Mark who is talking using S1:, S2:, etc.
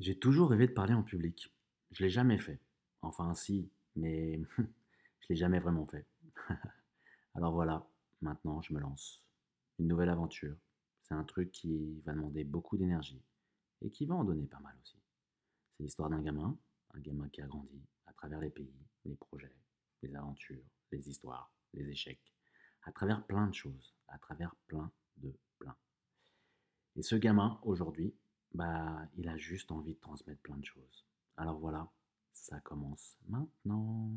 S1: J'ai toujours rêvé de parler en public. Je l'ai jamais fait. Enfin, si, mais je l'ai jamais vraiment fait. Alors voilà, maintenant je me lance. Une nouvelle aventure. C'est un truc qui va demander beaucoup d'énergie et qui va en donner pas mal aussi. C'est l'histoire d'un gamin, un gamin qui a grandi à travers les pays, les projets, les aventures, les histoires, les échecs, à travers plein de choses, à travers plein de plein. Et ce gamin, aujourd'hui, bah, il a juste envie de transmettre plein de choses. Alors voilà, ça commence maintenant.